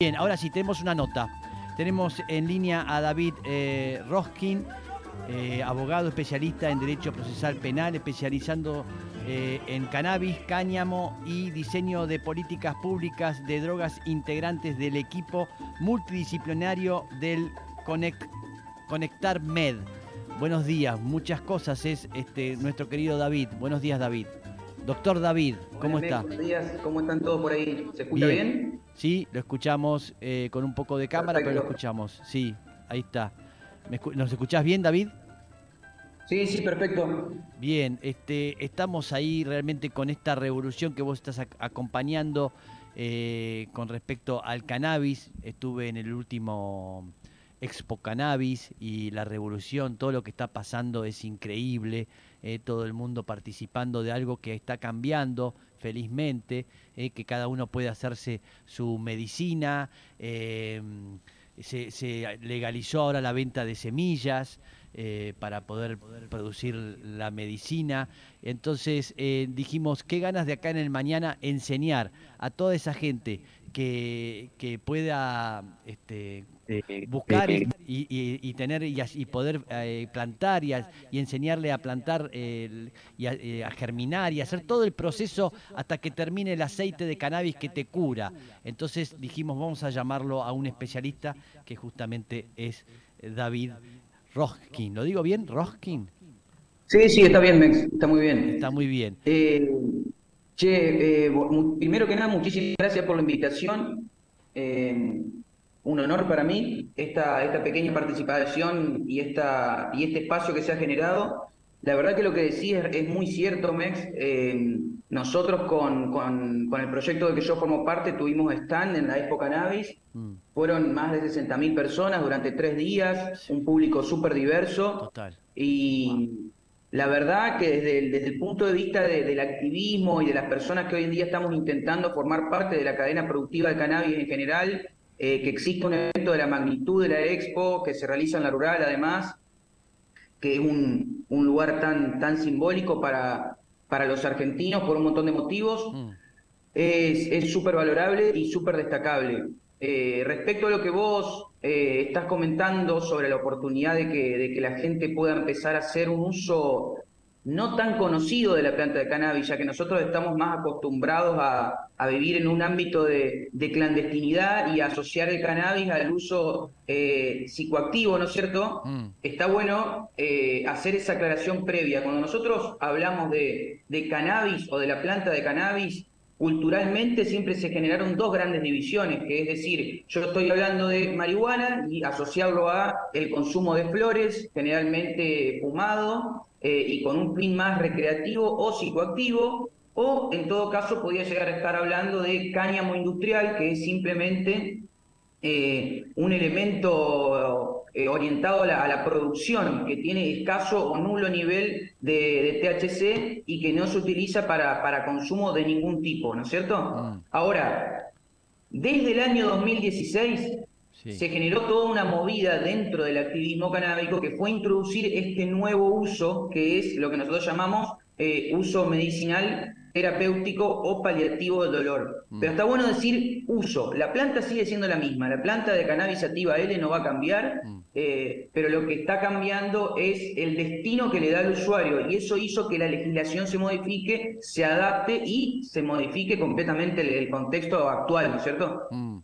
Bien, ahora sí, tenemos una nota. Tenemos en línea a David eh, Roskin, eh, abogado especialista en Derecho Procesal Penal, especializando eh, en cannabis, cáñamo y diseño de políticas públicas de drogas integrantes del equipo multidisciplinario del Conect, Conectar Med. Buenos días, muchas cosas es este, nuestro querido David. Buenos días, David. Doctor David, ¿cómo está? Buenos días, ¿cómo están todos por ahí? ¿Se escucha bien? Sí, lo escuchamos eh, con un poco de cámara, pero lo escuchamos. Sí, ahí está. ¿Me escu- ¿Nos escuchás bien, David? Sí, sí, perfecto. Bien, este, estamos ahí realmente con esta revolución que vos estás ac- acompañando eh, con respecto al cannabis. Estuve en el último Expo Cannabis y la revolución, todo lo que está pasando es increíble. eh, todo el mundo participando de algo que está cambiando, felizmente, eh, que cada uno puede hacerse su medicina. eh, se, legalizó ahora la venta de semillas para poder, poder producir la medicina. Entonces dijimos, qué ganas de acá en el mañana enseñar a toda esa gente que, que pueda este, buscar y, y- y tener y, poder eh, plantar y, a- y enseñarle a plantar eh, y a, eh, a germinar y hacer todo el proceso hasta que termine el aceite de cannabis que te cura. Entonces dijimos, vamos a llamarlo a un especialista que justamente es eh, David Roskin. ¿Lo digo bien? ¿Roskin? Sí, sí, está bien, Mex, está muy bien. Está muy bien. Che, eh, primero que nada, muchísimas gracias por la invitación. Eh, un honor para mí esta, esta pequeña participación y, esta, y este espacio que se ha generado. La verdad que lo que decís es, es muy cierto, Mex. Eh, nosotros con, con, con el proyecto del que yo formo parte tuvimos stand en la Expo Cannabis. Mm, Fueron más de 60.000 personas durante tres días, un público súper diverso. total. Y la verdad que desde el, desde el punto de vista de- del activismo y de las personas que hoy en día estamos intentando formar parte de la cadena productiva de cannabis en general, eh, que existe un evento de la magnitud de la Expo, que se realiza en la rural además, que es un, un lugar tan, tan simbólico para, para los argentinos por un montón de motivos, Mm, es es súper valorable y súper destacable. Eh, respecto a lo que vos eh, estás comentando sobre la oportunidad de que, de que la gente pueda empezar a hacer un uso no tan conocido de la planta de cannabis, ya que nosotros estamos más acostumbrados a, a vivir en un ámbito de, de clandestinidad y a asociar el cannabis al uso eh, psicoactivo, ¿no es cierto? mm, está bueno eh, hacer esa aclaración previa. Cuando nosotros hablamos de, de cannabis o de la planta de cannabis, culturalmente siempre se generaron dos grandes divisiones, que es decir, yo estoy hablando de marihuana y asociarlo a el consumo de flores, generalmente fumado, eh, y con un fin más recreativo o psicoactivo, o en todo caso podría llegar a estar hablando de cáñamo industrial, que es simplemente eh, un elemento eh, orientado a la, a la producción que tiene escaso o nulo nivel de, de THC y que no se utiliza para, para consumo de ningún tipo, ¿no es cierto? Mm. Ahora, desde el año 2016 sí. se generó toda una movida dentro del activismo canábico que fue introducir este nuevo uso, que es lo que nosotros llamamos eh, uso medicinal, terapéutico o paliativo del dolor. Mm. Pero está bueno decir uso. La planta sigue siendo la misma. La planta de cannabis sativa L no va a cambiar, Mm. eh, pero lo que está cambiando es el destino que le da al usuario. Y eso hizo que la legislación se modifique, se adapte y se modifique completamente el, el contexto actual, ¿no es cierto? Mm.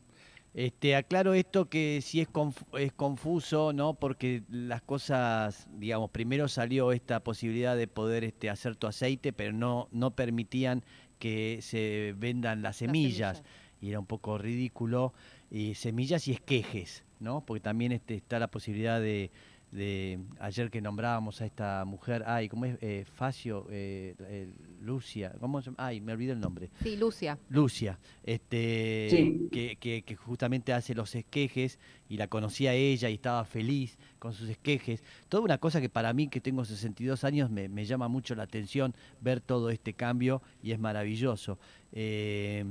Este, aclaro esto que sí es, conf- es confuso, ¿no? Porque las cosas, digamos, primero salió esta posibilidad de poder este, hacer tu aceite, pero no, no permitían que se vendan las semillas. semillas. Y era un poco ridículo. Y semillas y esquejes, ¿no? Porque también este, está la posibilidad de, de ayer que nombrábamos a esta mujer, ay, ¿cómo es? Eh, Facio, eh, eh, Lucia, ¿cómo se llama? Ay, me olvidé el nombre. Sí, Lucia. Lucia, este, Sí. que, que- que justamente hace los esquejes y la conocía ella y estaba feliz con sus esquejes. Toda una cosa que para mí, que tengo 62 años, me, me llama mucho la atención ver todo este cambio y es maravilloso. Eh,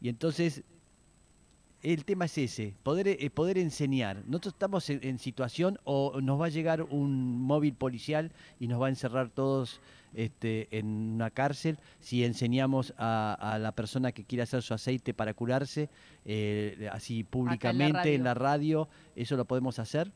y entonces, el tema es ese, poder, eh, poder enseñar. Nosotros estamos en, situación o nos va a llegar un móvil policial y nos va a encerrar todos este, en una cárcel si enseñamos a, la persona que quiere hacer su aceite para curarse, eh, así públicamente en la radio, ¿eso lo podemos hacer?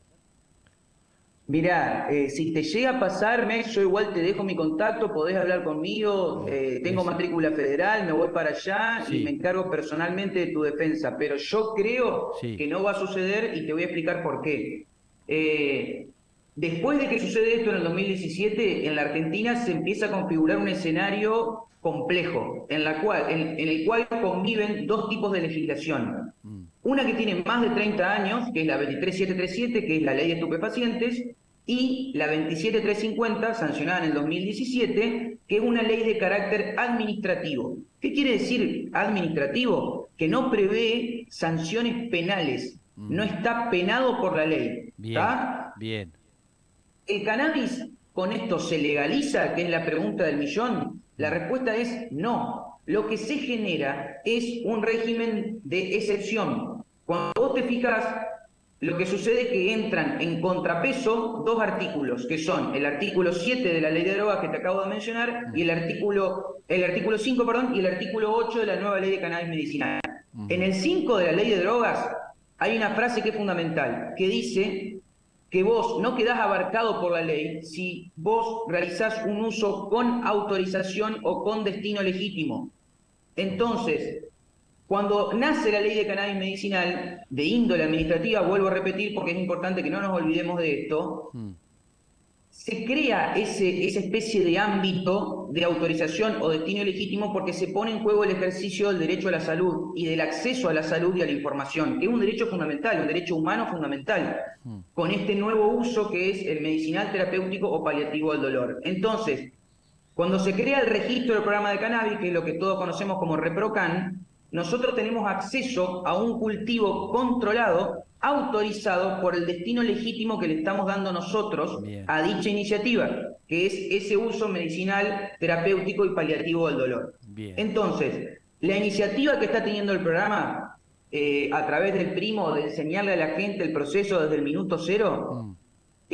Mira, eh, si te llega a pasarme, yo igual te dejo mi contacto, podés hablar conmigo, eh, tengo matrícula federal, me voy para allá y me encargo personalmente de tu defensa, pero yo creo que no va a suceder y te voy a explicar por qué. Eh, después de que sucede esto en el 2017, en la Argentina se empieza a configurar un escenario complejo, en, la cual, en, el cual conviven dos tipos de legislación. Mm. Una que tiene más de 30 años, que es la 23737, que es la ley de estupefacientes, y la 27350, sancionada en el 2017, que es una ley de carácter administrativo. ¿Qué quiere decir administrativo? Que no prevé sanciones penales, mm. no está penado por la ley. Bien, bien. ¿El cannabis con esto se legaliza? Que es la pregunta del millón. La respuesta es no lo que se genera es un régimen de excepción. Cuando vos te fijas, lo que sucede es que entran en contrapeso dos artículos, que son el artículo 7 de la ley de drogas que te acabo de mencionar y el artículo, el artículo 5 perdón, y el artículo 8 de la nueva ley de cannabis medicinal. En el 5 de la ley de drogas hay una frase que es fundamental, que dice que vos no quedás abarcado por la ley si vos realizás un uso con autorización o con destino legítimo. Entonces, cuando nace la ley de cannabis medicinal de índole administrativa, vuelvo a repetir porque es importante que no nos olvidemos de esto, mm se crea ese, esa especie de ámbito de autorización o destino legítimo porque se pone en juego el ejercicio del derecho a la salud y del acceso a la salud y a la información, que es un derecho fundamental, un derecho humano fundamental, mm. con este nuevo uso que es el medicinal terapéutico o paliativo del dolor. Entonces, cuando se crea el registro del programa de cannabis, que es lo que todos conocemos como ReproCan, nosotros tenemos acceso a un cultivo controlado autorizado por el destino legítimo que le estamos dando nosotros a dicha iniciativa, que es ese uso medicinal, terapéutico y paliativo del dolor. Entonces, la iniciativa que está teniendo el programa eh, a través del primo de enseñarle a la gente el proceso desde el minuto cero, mm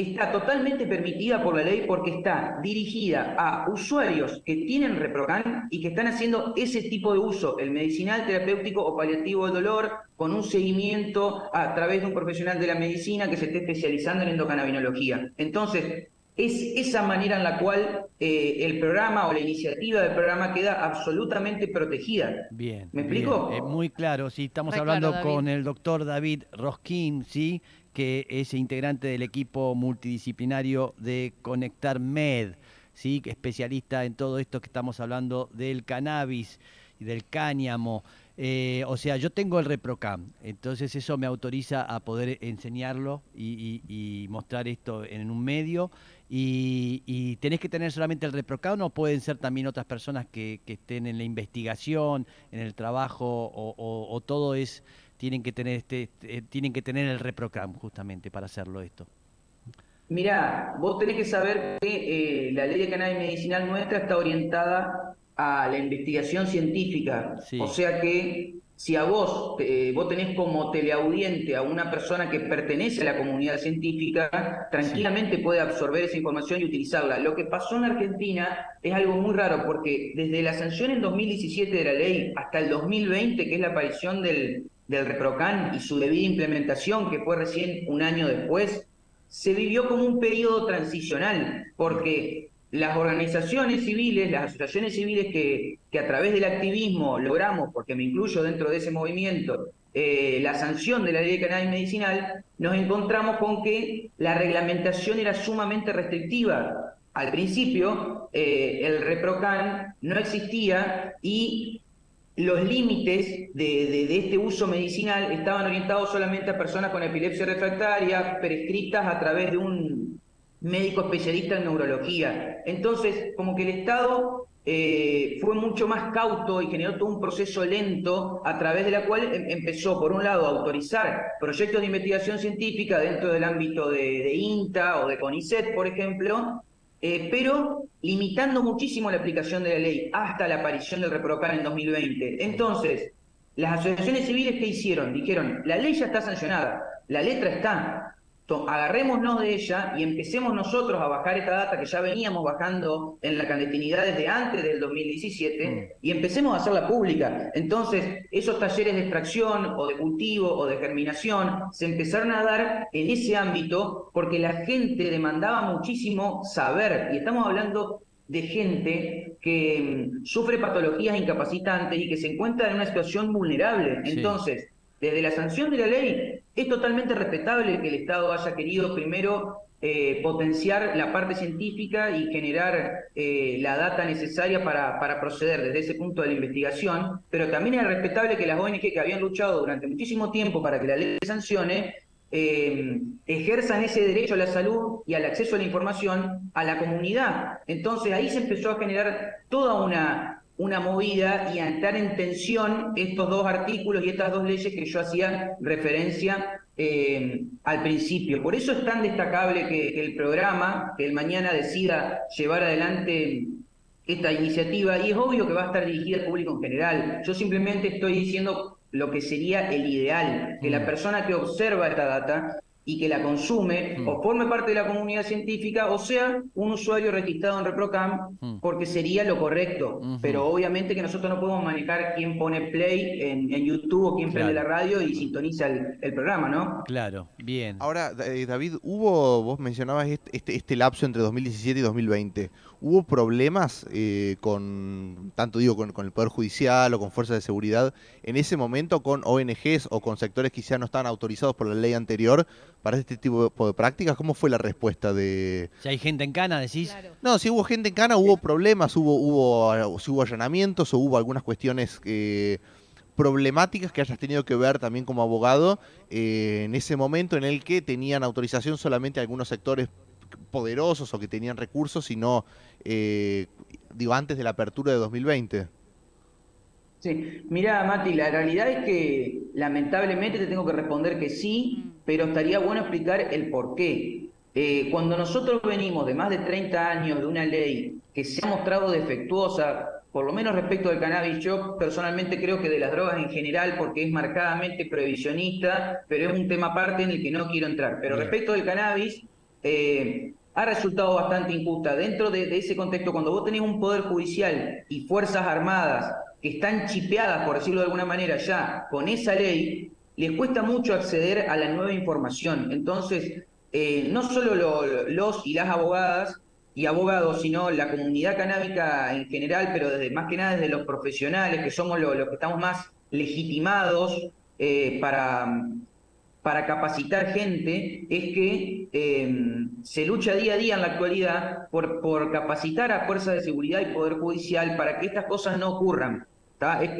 está totalmente permitida por la ley porque está dirigida a usuarios que tienen ReproCan y que están haciendo ese tipo de uso, el medicinal, terapéutico o paliativo del dolor, con un seguimiento a través de un profesional de la medicina que se esté especializando en endocannabinología. Entonces, es esa manera en la cual eh, el programa o la iniciativa del programa queda absolutamente protegida. Bien. ¿Me explico? muy claro, sí, estamos hablando con el doctor David Roskin, ¿sí? que es integrante del equipo multidisciplinario de Conectar Med, ¿sí? especialista en todo esto que estamos hablando del cannabis y del cáñamo. Eh, o sea, yo tengo el ReproCam, entonces eso me autoriza a poder enseñarlo y, mostrar esto en un medio. Y, tenés que tener solamente el ReproCam o pueden ser también otras personas que, estén en la investigación, en el trabajo, o todo es tienen que tener este, este, tienen que tener el reprocam justamente para hacerlo esto? Mira, vos tenés que saber que eh, la ley de cannabis medicinal nuestra está orientada a la investigación científica. O sea que si a vos, eh, vos tenés como teleaudiente a una persona que pertenece a la comunidad científica, tranquilamente puede absorber esa información y utilizarla. Lo que pasó en Argentina es algo muy raro, porque desde la sanción en 2017 de la ley hasta el 2020, que es la aparición del, del ReproCan y su debida implementación, que fue recién un año después, se vivió como un periodo transicional, porque las organizaciones civiles, las asociaciones civiles que, a través del activismo logramos, porque me incluyo dentro de ese movimiento, eh, la sanción de la ley de cannabis medicinal, nos encontramos con que la reglamentación era sumamente restrictiva. Al principio, eh, el ReproCan no existía y los límites de, este uso medicinal estaban orientados solamente a personas con epilepsia refractaria, prescritas a través de un médico especialista en neurología. Entonces, como que el Estado eh, fue mucho más cauto y generó todo un proceso lento a través de la cual em, empezó, por un lado, a autorizar proyectos de investigación científica dentro del ámbito de, de INTA o de CONICET, por ejemplo, eh, pero limitando muchísimo la aplicación de la ley hasta la aparición del ReproCan en 2020. Entonces, las asociaciones civiles que hicieron, dijeron, la ley ya está sancionada, la letra está, agarrémonos de ella y empecemos nosotros a bajar esta data que ya veníamos bajando en la clandestinidad desde antes del 2017 mm. y empecemos a hacerla pública. Entonces, esos talleres de extracción o de cultivo o de germinación se empezaron a dar en ese ámbito porque la gente demandaba muchísimo saber y estamos hablando de gente que mm, sufre patologías incapacitantes y que se encuentra en una situación vulnerable. Entonces, desde la sanción de la ley, es totalmente respetable que el Estado haya querido primero eh, potenciar la parte científica y generar eh, la data necesaria para, proceder desde ese punto de la investigación, pero también es respetable que las ONG que habían luchado durante muchísimo tiempo para que la ley sancione, eh, ejerzan ese derecho a la salud y al acceso a la información a la comunidad. Entonces ahí se empezó a generar toda una una movida y a entrar en tensión estos dos artículos y estas dos leyes que yo hacía referencia eh, al principio. Por eso es tan destacable que, el programa, que el mañana decida llevar adelante esta iniciativa, y es obvio que va a estar dirigida al público en general. Yo simplemente estoy diciendo lo que sería el ideal, que la mm. persona que observa esta data y que la consume mm. o forme parte de la comunidad científica o sea un usuario registrado en ReproCam mm. porque sería lo correcto. Pero obviamente que nosotros no podemos manejar quién pone play en, YouTube o quién prende la radio y sintoniza el, programa, ¿no? Claro, bien. Ahora, eh, David, hubo, vos mencionabas este, este, este, lapso entre 2017 y 2020. ¿Hubo problemas eh, con, tanto digo, con, con, el Poder Judicial o con fuerzas de seguridad en ese momento con ONGs o con sectores que ya no estaban autorizados por la ley anterior para este tipo de prácticas? ¿Cómo fue la respuesta de...? Si hay gente en cana, decís. No, si hubo gente en cana, hubo problemas, hubo, hubo, si hubo allanamientos o hubo algunas cuestiones eh, problemáticas que hayas tenido que ver también como abogado eh, en ese momento en el que tenían autorización solamente algunos sectores poderosos o que tenían recursos, sino, eh, digo, antes de la apertura de 2020. Sí, mira, Mati, la realidad es que lamentablemente te tengo que responder que sí. Pero estaría bueno explicar el por qué. Eh, cuando nosotros venimos de más de 30 años de una ley que se ha mostrado defectuosa, por lo menos respecto del cannabis, yo personalmente creo que de las drogas en general, porque es marcadamente previsionista, pero es un tema aparte en el que no quiero entrar. Pero respecto del cannabis, eh, ha resultado bastante injusta. Dentro de, de, ese contexto, cuando vos tenés un poder judicial y fuerzas armadas que están chipeadas, por decirlo de alguna manera, ya con esa ley, les cuesta mucho acceder a la nueva información. Entonces, eh, no solo los y las abogadas y abogados, sino la comunidad canábica en general, pero desde más que nada desde los profesionales, que somos los, que estamos más legitimados eh, para, para capacitar gente, es que em, se lucha día a día en la actualidad por, por capacitar a fuerzas de seguridad y poder judicial para que estas cosas no ocurran.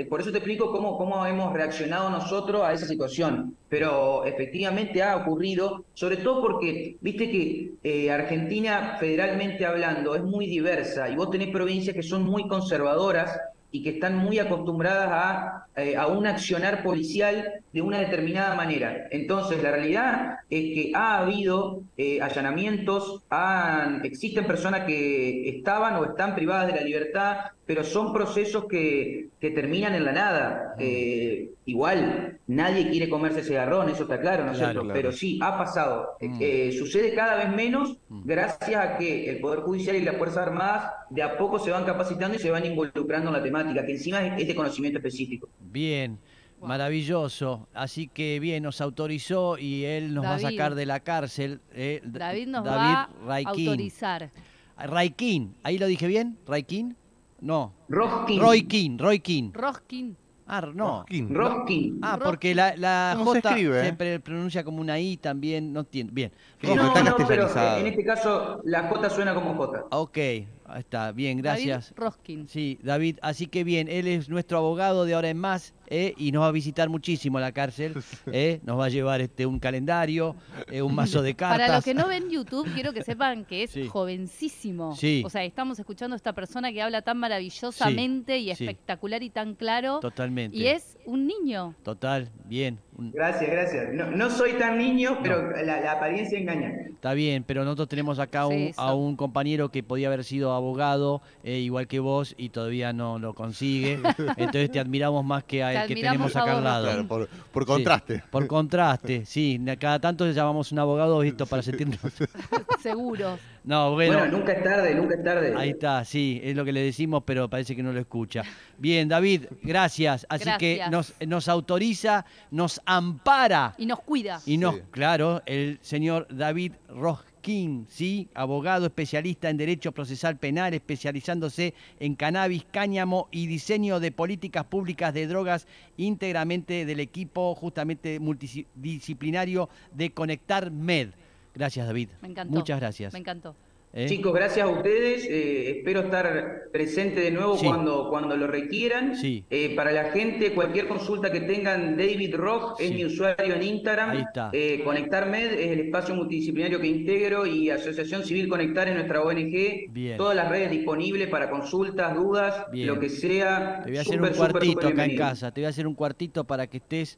Por eso te explico cómo, hemos reaccionado nosotros a esa situación. Pero efectivamente ha ocurrido, sobre todo porque, viste que eh, Argentina, federalmente hablando, es muy diversa y vos tenés provincias que son muy conservadoras y que están muy acostumbradas a, eh, a, un accionar policial de una determinada manera. Entonces, la realidad es que ha habido eh, allanamientos, han, existen personas que estaban o están privadas de la libertad, pero son procesos que, que terminan en la nada. Eh, igual, nadie quiere comerse ese garrón, eso está claro, ¿no es cierto? Pero sí, ha pasado. Mm. Sucede cada vez menos mm. gracias a que el Poder Judicial y las Fuerzas Armadas de a poco se van capacitando y se van involucrando en la temática, que encima es de conocimiento específico. Bien. Maravilloso. Así que bien, nos autorizó y él nos va a sacar de la cárcel. Eh, David nos va a autorizar. Raikin, ¿ahí lo dije bien? ¿Raikin? No. Roskin. Roy King, Roy King. Roskin. Ah, no. Roskin. Ah, porque la, la J se, pronuncia como una I también, no entiendo. Bien. No, no, pero en este caso la J suena como J. Ok, está, bien, gracias. David Roskin. Sí, David, así que bien, él es nuestro abogado de ahora en más eh, y nos va a visitar muchísimo la cárcel. Eh, nos va a llevar este un calendario, eh, un mazo de cartas. Para los que no ven YouTube, quiero que sepan que es jovencísimo. Sí. O sea, estamos escuchando a esta persona que habla tan maravillosamente y espectacular y tan claro. Totalmente. Y es un niño. Total, bien. Gracias, gracias. No, soy tan niño, pero la, apariencia engaña. Está bien, pero nosotros tenemos acá a un compañero que podía haber sido abogado, eh, igual que vos, y todavía no lo consigue. Entonces te admiramos más que a el que tenemos acá al lado. por, contraste. por contraste, sí. Cada tanto llamamos un abogado, visto, para sentirnos... Seguros. No, bueno. nunca es tarde, nunca es tarde. Ahí está, sí, es lo que le decimos, pero parece que no lo escucha. Bien, David, gracias. Así que nos, nos autoriza, nos ampara. Y nos cuida. Y nos, claro, el señor David Roskin, ¿sí? Abogado especialista en Derecho Procesal Penal, especializándose en cannabis, cáñamo y diseño de políticas públicas de drogas íntegramente del equipo justamente multidisciplinario de Conectar Med. Gracias, David. Me encantó. Muchas gracias. Me encantó. ¿Eh? Chicos, gracias a ustedes. Eh, espero estar presente de nuevo cuando, cuando lo requieran. Sí. Eh, para la gente, cualquier consulta que tengan, David Rock es mi usuario en Instagram. Ahí está. ConectarMed es el espacio multidisciplinario que integro y Asociación Civil Conectar es nuestra ONG. Bien. Todas las redes disponibles para consultas, dudas, lo que sea. Te voy a hacer un cuartito acá en casa. Te voy a hacer un cuartito para que estés,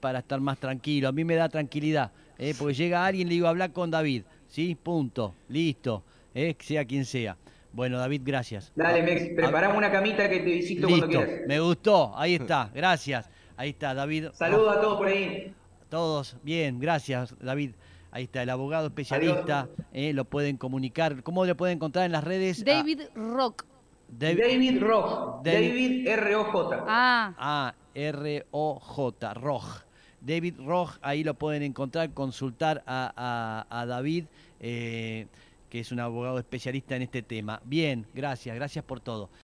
para estar más tranquilo. A mí me da tranquilidad, porque llega alguien y le digo, hablar con David. ¿Sí? Punto, listo, eh, sea quien sea. Bueno, David, gracias. Dale, Mex, preparamos una camita que te visito cuando quieras. Me gustó, ahí está, gracias. Ahí está, David. Saludos a todos por ahí. Todos, bien, gracias, David. Ahí está, el abogado especialista, eh, lo pueden comunicar. ¿Cómo lo pueden encontrar en las redes? David Rock. David, Rock. David, R-O-J. Ah. Ah, R-O-J, Rock. David Roj, ahí lo pueden encontrar, consultar a, David, eh, que es un abogado especialista en este tema. Bien, gracias, gracias por todo.